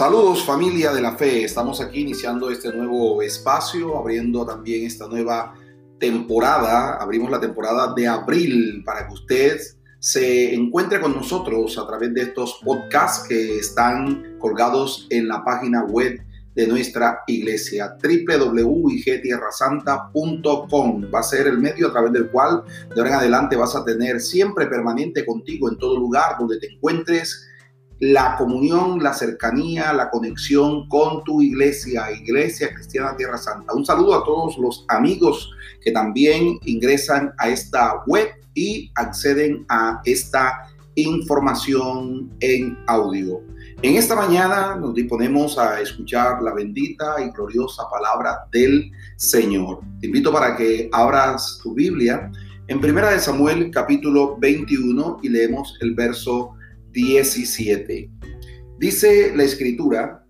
Saludos familia de la fe, estamos aquí iniciando este nuevo espacio, abriendo también esta nueva temporada, abrimos la temporada de abril para que usted se encuentre con nosotros a través de estos podcasts que están colgados en la página web de nuestra iglesia www.igtierrasanta.com va a ser el medio a través del cual de ahora en adelante vas a tener siempre permanente contigo en todo lugar donde te encuentres la comunión, la cercanía, la conexión con tu iglesia, Iglesia Cristiana Tierra Santa. Un saludo a todos los amigos que también ingresan a esta web y acceden a esta información en audio. En esta mañana nos disponemos a escuchar la bendita y gloriosa palabra del Señor. Te invito para que abras tu Biblia en Primera de Samuel capítulo 21 y leemos el verso 17. Dice la escritura,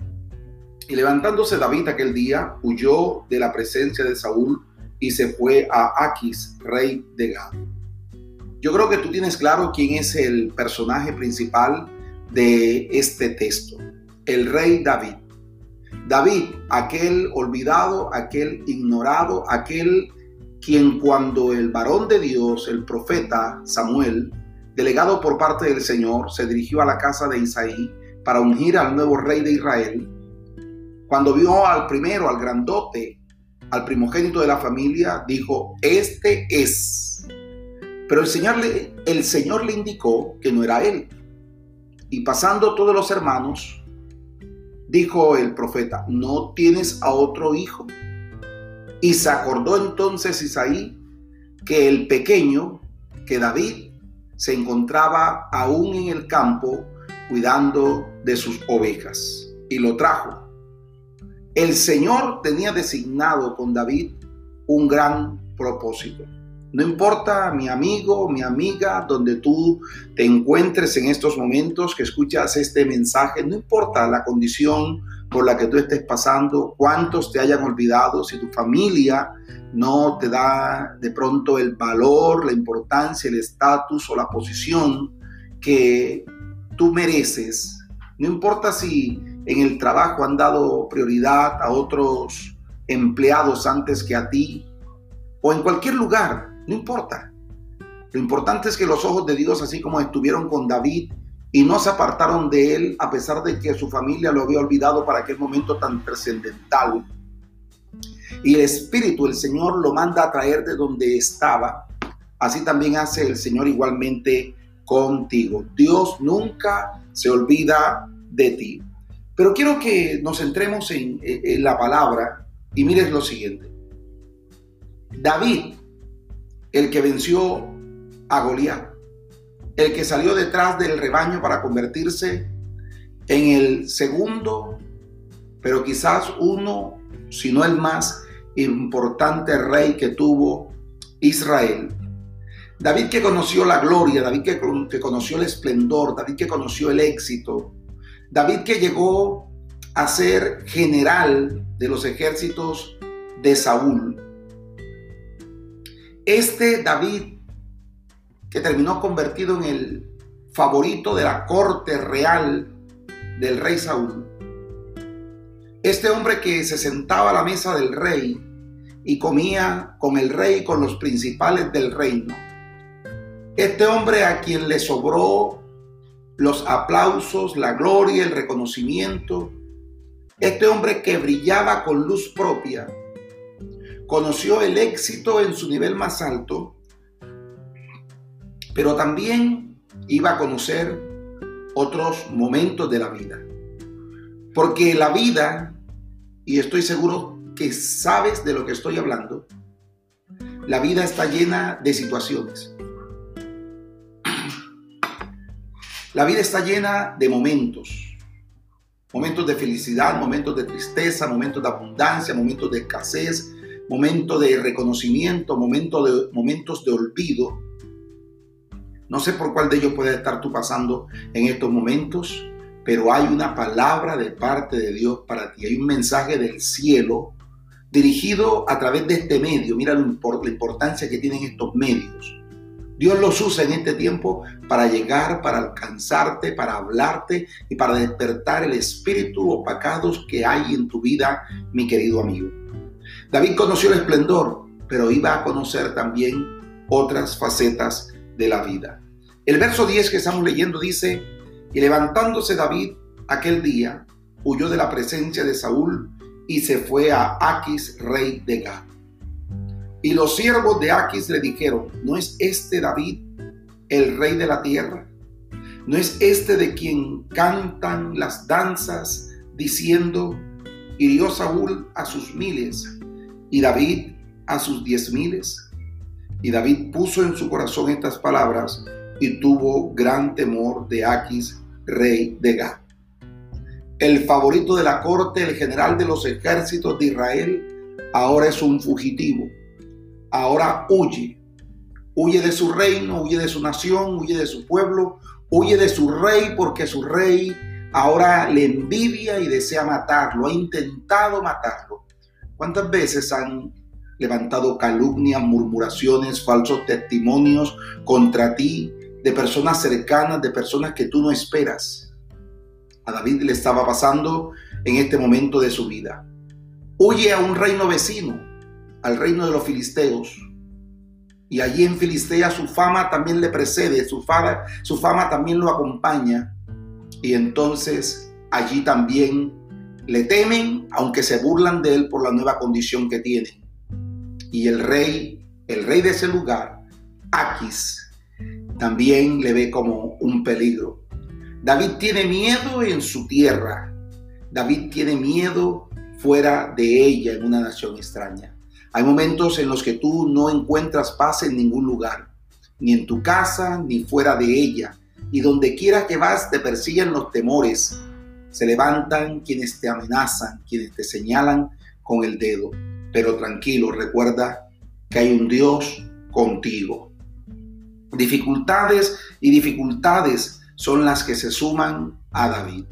y levantándose David aquel día, huyó de la presencia de Saúl y se fue a Aquis, rey de Gad. Yo creo que tú tienes claro quién es el personaje principal de este texto, el rey David. David, aquel olvidado, aquel ignorado, aquel quien cuando el varón de Dios, el profeta Samuel, delegado por parte del Señor, se dirigió a la casa de Isaí para ungir al nuevo rey de Israel. Cuando vio al primero, al grandote, al primogénito de la familia, dijo, este es. Pero el Señor le, el Señor le indicó que no era él. Y pasando todos los hermanos, dijo el profeta, ¿no tienes a otro hijo? Y se acordó entonces Isaí que el pequeño, que David, se encontraba aún en el campo cuidando de sus ovejas y lo trajo. El Señor tenía designado con David un gran propósito. No importa, mi amigo, mi amiga, donde tú te encuentres en estos momentos que escuchas este mensaje, no importa la condición por la que tú estés pasando, cuántos te hayan olvidado, si tu familia no te da de pronto el valor, la importancia, el estatus o la posición que tú mereces. No importa si en el trabajo han dado prioridad a otros empleados antes que a ti o en cualquier lugar, no importa. Lo importante es que los ojos de Dios, así como estuvieron con David y no se apartaron de él a pesar de que su familia lo había olvidado para aquel momento tan trascendental, y el Espíritu, el Señor lo manda a traer de donde estaba, así también hace el Señor igualmente contigo. Dios nunca se olvida de ti. Pero quiero que nos centremos en, la palabra y mires lo siguiente. David, el que venció a Goliat, el que salió detrás del rebaño para convertirse en el segundo, pero quizás uno, si no el más importante rey que tuvo Israel. David que conoció la gloria, David que, que, conoció el esplendor, David que conoció el éxito, David que llegó a ser general de los ejércitos de Saúl. Este David que terminó convertido en el favorito de la corte real del rey Saúl. Este hombre que se sentaba a la mesa del rey y comía con el rey y con los principales del reino. Este hombre a quien le sobró los aplausos, la gloria, el reconocimiento. Este hombre que brillaba con luz propia. Conoció el éxito en su nivel más alto, pero también iba a conocer otros momentos de la vida. Porque la vida, y estoy seguro que sabes de lo que estoy hablando, la vida está llena de situaciones. La vida está llena de momentos. Momentos de felicidad, momentos de tristeza, momentos de abundancia, momentos de escasez, momentos de reconocimiento, momentos de, momentos de olvido. No sé por cuál de ellos puede estar tú pasando en estos momentos, pero hay una palabra de parte de Dios para ti, hay un mensaje del cielo dirigido a través de este medio. Mira la importancia que tienen estos medios. Dios los usa en este tiempo para llegar, para alcanzarte, para hablarte y para despertar el espíritu opacados que hay en tu vida, mi querido amigo. David conoció el esplendor, pero iba a conocer también otras facetas de la vida. El verso 10 que estamos leyendo dice, y levantándose David aquel día, huyó de la presencia de Saúl y se fue a Aquis, rey de Gad. Y los siervos de Aquis le dijeron, ¿no es este David el rey de la tierra? ¿No es este de quien cantan las danzas diciendo, hirió Saúl a sus miles y David a sus diez miles? Y David puso en su corazón estas palabras y tuvo gran temor de Aquis, rey de Gad. El favorito de la corte, el general de los ejércitos de Israel, ahora es un fugitivo ahora huye. Huye de su reino, huye de su nación, huye de su pueblo, huye de su rey porque su rey ahora le envidia y desea matarlo, ha intentado matarlo. ¿Cuántas veces han levantado calumnias, murmuraciones, falsos testimonios contra ti de personas cercanas, de personas que tú no esperas? A David le estaba pasando en este momento de su vida. Huye a un reino vecino, al reino de los filisteos. Y allí en Filistea su fama también le precede, su fama, su fama también lo acompaña. Y entonces allí también le temen, aunque se burlan de él por la nueva condición que tiene. Y el rey, el rey de ese lugar, Aquis, también le ve como un peligro. David tiene miedo en su tierra. David tiene miedo fuera de ella en una nación extraña. Hay momentos en los que tú no encuentras paz en ningún lugar, ni en tu casa, ni fuera de ella. Y donde quiera que vas te persiguen los temores. Se levantan quienes te amenazan, quienes te señalan con el dedo. Pero tranquilo, recuerda que hay un Dios contigo. Dificultades y dificultades son las que se suman a David.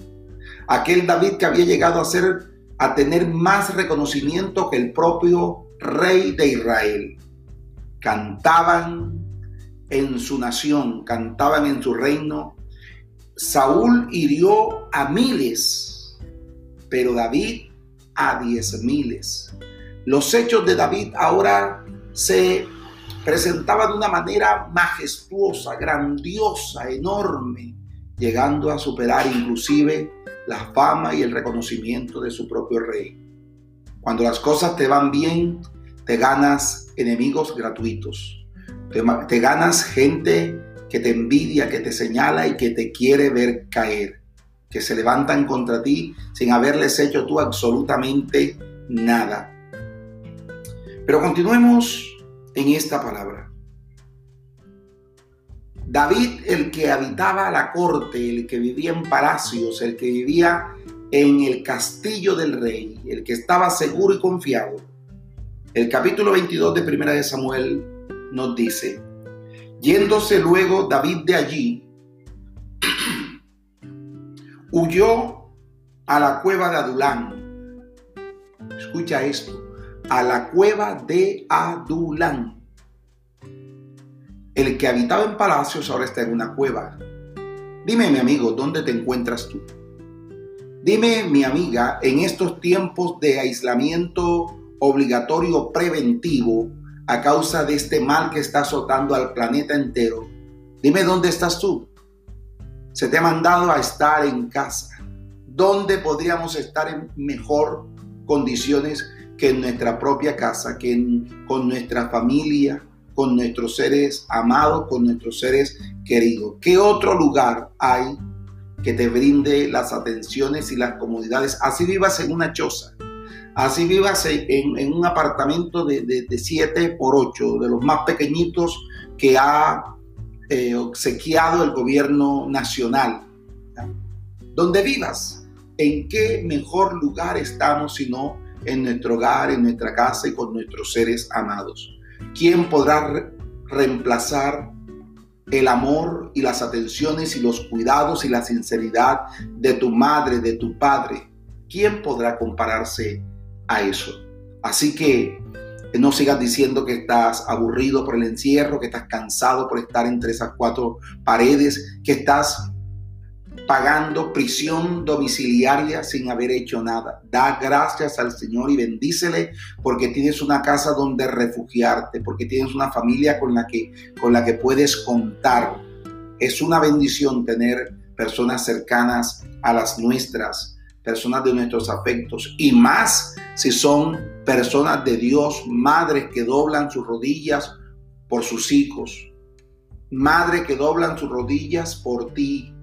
Aquel David que había llegado a ser a tener más reconocimiento que el propio rey de Israel. Cantaban en su nación, cantaban en su reino. Saúl hirió a miles, pero David a diez miles. Los hechos de David ahora se presentaban de una manera majestuosa, grandiosa, enorme, llegando a superar inclusive la fama y el reconocimiento de su propio rey. Cuando las cosas te van bien, te ganas enemigos gratuitos. Te, ganas gente que te envidia, que te señala y que te quiere ver caer. Que se levantan contra ti sin haberles hecho tú absolutamente nada. Pero continuemos en esta palabra. David, el que habitaba la corte, el que vivía en palacios, el que vivía en el castillo del rey, el que estaba seguro y confiado. El capítulo 22 de Primera de Samuel nos dice, yéndose luego David de allí, huyó a la cueva de Adulán. Escucha esto, a la cueva de Adulán. El que habitaba en palacios ahora está en una cueva. Dime, mi amigo, ¿dónde te encuentras tú? Dime, mi amiga, en estos tiempos de aislamiento obligatorio preventivo a causa de este mal que está azotando al planeta entero, dime dónde estás tú. Se te ha mandado a estar en casa. ¿Dónde podríamos estar en mejor condiciones que en nuestra propia casa, que con nuestra familia, con nuestros seres amados, con nuestros seres queridos? ¿Qué otro lugar hay que te brinde las atenciones y las comodidades. Así vivas en una choza, así vivas en, un apartamento de, 7 por 8, de los más pequeñitos que ha eh, obsequiado el gobierno nacional. Donde vivas, ¿en qué mejor lugar estamos sino en nuestro hogar, en nuestra casa y con nuestros seres amados? ¿Quién podrá reemplazar el amor y las atenciones y los cuidados y la sinceridad de tu madre, de tu padre. ¿Quién podrá compararse a eso? Así que no sigas diciendo que estás aburrido por el encierro, que estás cansado por estar entre esas cuatro paredes, que estás pagando prisión domiciliaria sin haber hecho nada. Da gracias al Señor y bendícele porque tienes una casa donde refugiarte, porque tienes una familia con la que, con la que puedes contar. Es una bendición tener personas cercanas a las nuestras personas de nuestros afectos y más si son personas de Dios, madres que doblan sus rodillas por sus hijos, madres que doblan sus rodillas por ti,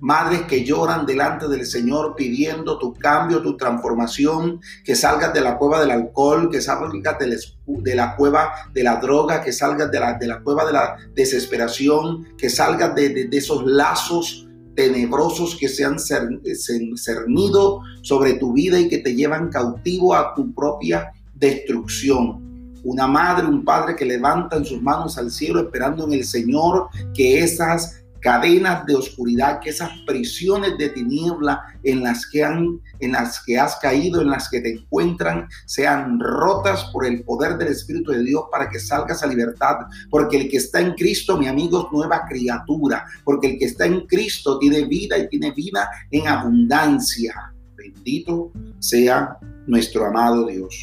madres que lloran delante del Señor pidiendo tu cambio, tu transformación, que salgas de la cueva del alcohol, que salgas de la, cueva de la droga, que salgas de la, de la cueva de la desesperación, que salgas de, de esos lazos tenebrosos que se han cernido sobre tu vida y que te llevan cautivo a tu propia destrucción. Una madre, un padre que levantan sus manos al cielo esperando en el Señor que esas cadenas de oscuridad, que esas prisiones de tiniebla en las que han en las que has caído, en las que te encuentran, sean rotas por el poder del Espíritu de Dios para que salgas a libertad, porque el que está en Cristo, mi amigo, es nueva criatura, porque el que está en Cristo tiene vida y tiene vida en abundancia. Bendito sea nuestro amado Dios.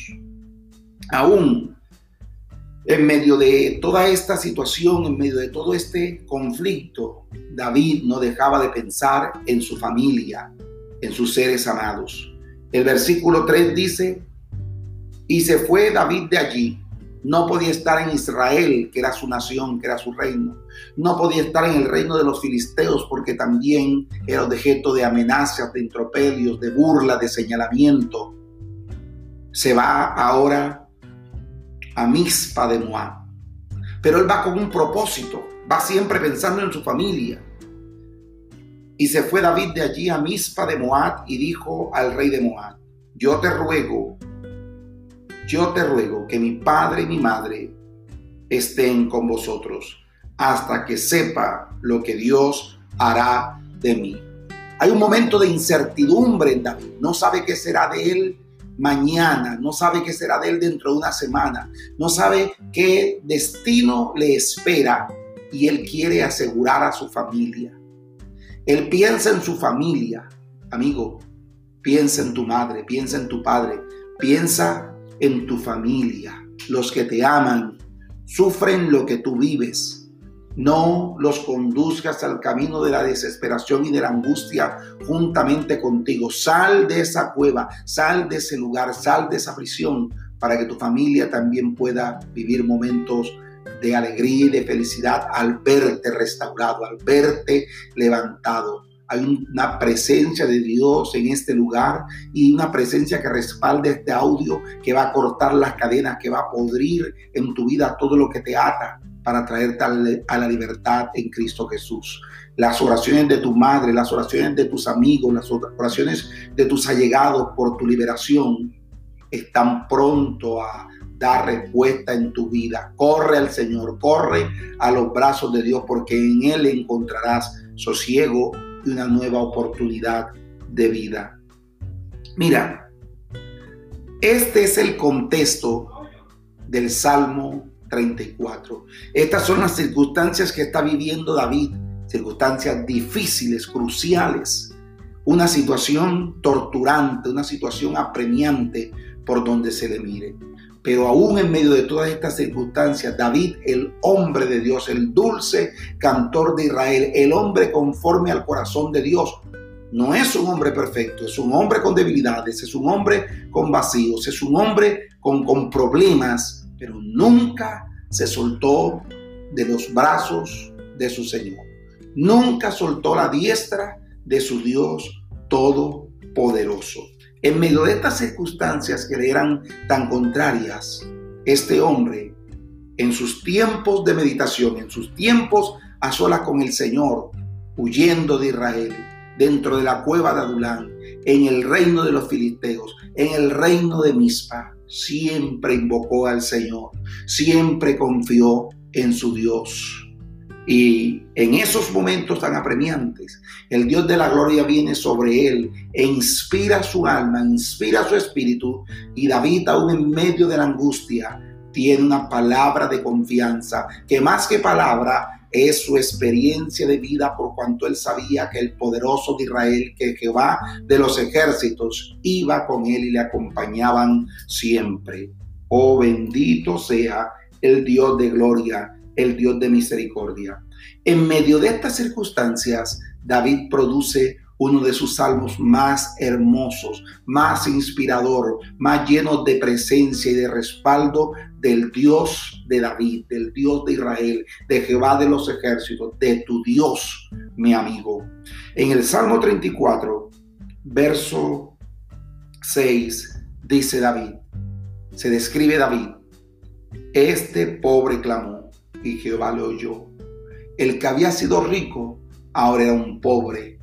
Aún en medio de toda esta situación, en medio de todo este conflicto, David no dejaba de pensar en su familia, en sus seres amados. El versículo 3 dice, y se fue David de allí. No podía estar en Israel, que era su nación, que era su reino. No podía estar en el reino de los filisteos, porque también era objeto de amenazas, de intropelios, de burla, de señalamiento. Se va ahora a Mispa de Moab. Pero él va con un propósito, va siempre pensando en su familia. Y se fue David de allí a Mispa de Moab y dijo al rey de Moab, yo te ruego, yo te ruego que mi padre y mi madre estén con vosotros hasta que sepa lo que Dios hará de mí. Hay un momento de incertidumbre en David, no sabe qué será de él, mañana, no sabe qué será de él dentro de una semana, no sabe qué destino le espera y él quiere asegurar a su familia. Él piensa en su familia, amigo, piensa en tu madre, piensa en tu padre, piensa en tu familia. Los que te aman sufren lo que tú vives no los conduzcas al camino de la desesperación y de la angustia juntamente contigo. Sal de esa cueva, sal de ese lugar, sal de esa prisión para que tu familia también pueda vivir momentos de alegría y de felicidad al verte restaurado, al verte levantado. Hay una presencia de Dios en este lugar y una presencia que respalde este audio que va a cortar las cadenas, que va a podrir en tu vida todo lo que te ata para traerte a la libertad en Cristo Jesús. Las oraciones de tu madre, las oraciones de tus amigos, las oraciones de tus allegados por tu liberación están pronto a dar respuesta en tu vida. Corre al Señor, corre a los brazos de Dios porque en Él encontrarás sosiego y una nueva oportunidad de vida. Mira, este es el contexto del Salmo 34. Estas son las circunstancias que está viviendo David, circunstancias difíciles, cruciales, una situación torturante, una situación apremiante por donde se le mire. Pero aún en medio de todas estas circunstancias, David, el hombre de Dios, el dulce cantor de Israel, el hombre conforme al corazón de Dios, no es un hombre perfecto, es un hombre con debilidades, es un hombre con vacíos, es un hombre con, con problemas, pero nunca se soltó de los brazos de su Señor. Nunca soltó la diestra de su Dios todopoderoso. En medio de estas circunstancias que le eran tan contrarias, este hombre, en sus tiempos de meditación, en sus tiempos a solas con el Señor, huyendo de Israel, dentro de la cueva de Adulán, en el reino de los filisteos, en el reino de Mispa, siempre invocó al Señor, siempre confió en su Dios. Y en esos momentos tan apremiantes, el Dios de la gloria viene sobre él e inspira su alma, inspira su espíritu. Y David, aún en medio de la angustia, tiene una palabra de confianza, que más que palabra es su experiencia de vida por cuanto él sabía que el poderoso de Israel, que Jehová de los ejércitos, iba con él y le acompañaban siempre. Oh bendito sea el Dios de gloria, el Dios de misericordia. En medio de estas circunstancias, David produce uno de sus salmos más hermosos, más inspirador, más lleno de presencia y de respaldo del Dios de David, del Dios de Israel, de Jehová de los ejércitos, de tu Dios, mi amigo. En el Salmo 34, verso 6, dice David, se describe David, este pobre clamó y Jehová le oyó. El que había sido rico, ahora era un pobre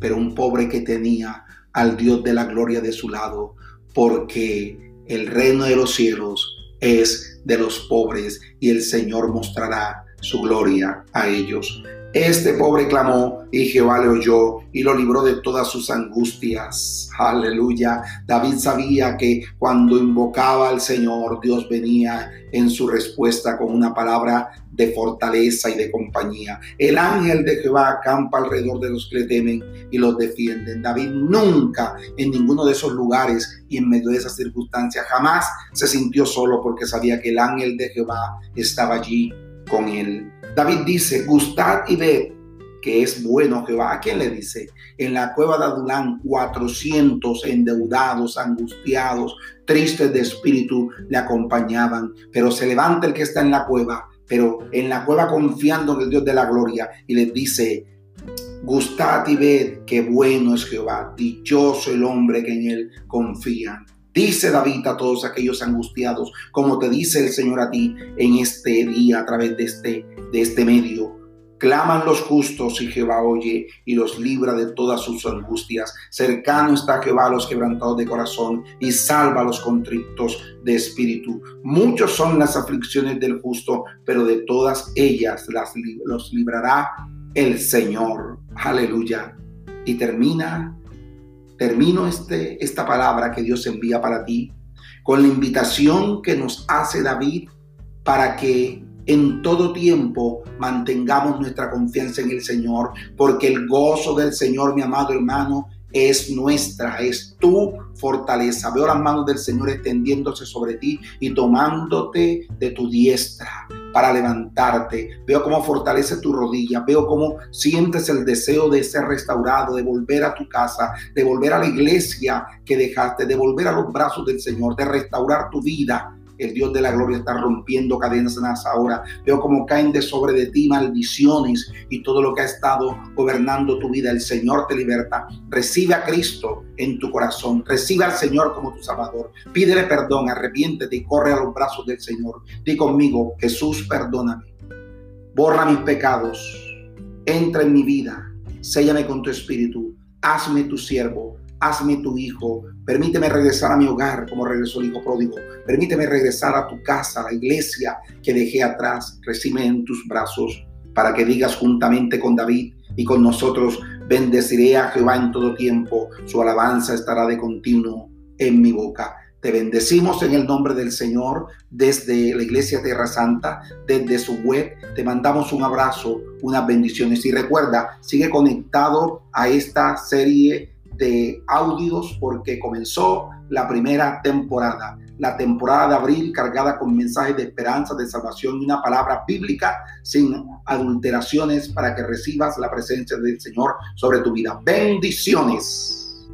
pero un pobre que tenía al Dios de la gloria de su lado, porque el reino de los cielos es de los pobres y el Señor mostrará su gloria a ellos. Este pobre clamó y Jehová le oyó y lo libró de todas sus angustias. Aleluya. David sabía que cuando invocaba al Señor, Dios venía en su respuesta con una palabra de fortaleza y de compañía. El ángel de Jehová acampa alrededor de los que le temen y los defienden. David nunca en ninguno de esos lugares y en medio de esas circunstancias jamás se sintió solo porque sabía que el ángel de Jehová estaba allí con él. David dice, gustad y ved que es bueno Jehová. ¿A quién le dice? En la cueva de Adulán, 400 endeudados, angustiados, tristes de espíritu le acompañaban. Pero se levanta el que está en la cueva, pero en la cueva confiando en el Dios de la gloria y les dice, gustad y ved que bueno es Jehová, dichoso el hombre que en él confía. Dice David a todos aquellos angustiados, como te dice el Señor a ti en este día a través de este, de este medio. Claman los justos y Jehová oye y los libra de todas sus angustias. Cercano está Jehová a los quebrantados de corazón y salva a los contritos de espíritu. Muchos son las aflicciones del justo, pero de todas ellas las, los librará el Señor. Aleluya. Y termina termino este, esta palabra que Dios envía para ti con la invitación que nos hace David para que en todo tiempo mantengamos nuestra confianza en el Señor, porque el gozo del Señor, mi amado hermano, es nuestra, es tu fortaleza. Veo las manos del Señor extendiéndose sobre ti y tomándote de tu diestra para levantarte. Veo cómo fortalece tu rodilla. Veo cómo sientes el deseo de ser restaurado, de volver a tu casa, de volver a la iglesia que dejaste, de volver a los brazos del Señor, de restaurar tu vida el Dios de la gloria está rompiendo cadenas ahora. Veo como caen de sobre de ti maldiciones y todo lo que ha estado gobernando tu vida. El Señor te liberta. Recibe a Cristo en tu corazón. Recibe al Señor como tu Salvador. Pídele perdón, arrepiéntete y corre a los brazos del Señor. Di conmigo, Jesús, perdóname. Borra mis pecados. Entra en mi vida. Séllame con tu espíritu. Hazme tu siervo hazme tu hijo, permíteme regresar a mi hogar como regresó el hijo pródigo, permíteme regresar a tu casa, a la iglesia que dejé atrás, recibe en tus brazos para que digas juntamente con David y con nosotros, bendeciré a Jehová en todo tiempo, su alabanza estará de continuo en mi boca. Te bendecimos en el nombre del Señor desde la Iglesia Tierra Santa, desde su web. Te mandamos un abrazo, unas bendiciones. Y recuerda, sigue conectado a esta serie de audios porque comenzó la primera temporada, la temporada de abril cargada con mensajes de esperanza, de salvación y una palabra bíblica sin adulteraciones para que recibas la presencia del Señor sobre tu vida. Bendiciones.